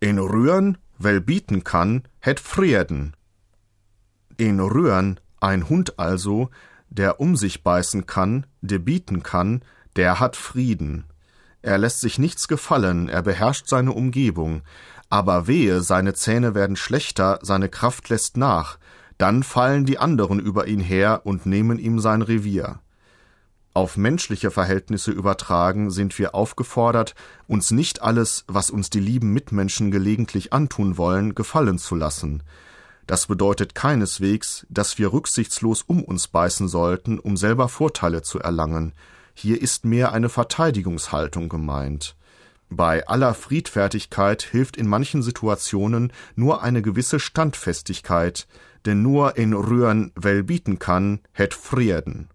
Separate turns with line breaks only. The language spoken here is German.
In rühren, well bieten kann, het frieden. In rühren, ein Hund also, der um sich beißen kann, der bieten kann, der hat Frieden. Er lässt sich nichts gefallen, er beherrscht seine Umgebung, aber wehe, seine Zähne werden schlechter, seine Kraft lässt nach, dann fallen die anderen über ihn her und nehmen ihm sein Revier. Auf menschliche Verhältnisse übertragen sind wir aufgefordert, uns nicht alles, was uns die lieben Mitmenschen gelegentlich antun wollen, gefallen zu lassen. Das bedeutet keineswegs, dass wir rücksichtslos um uns beißen sollten, um selber Vorteile zu erlangen. Hier ist mehr eine Verteidigungshaltung gemeint. Bei aller Friedfertigkeit hilft in manchen Situationen nur eine gewisse Standfestigkeit, denn nur in Rühren well bieten kann, het Frieden.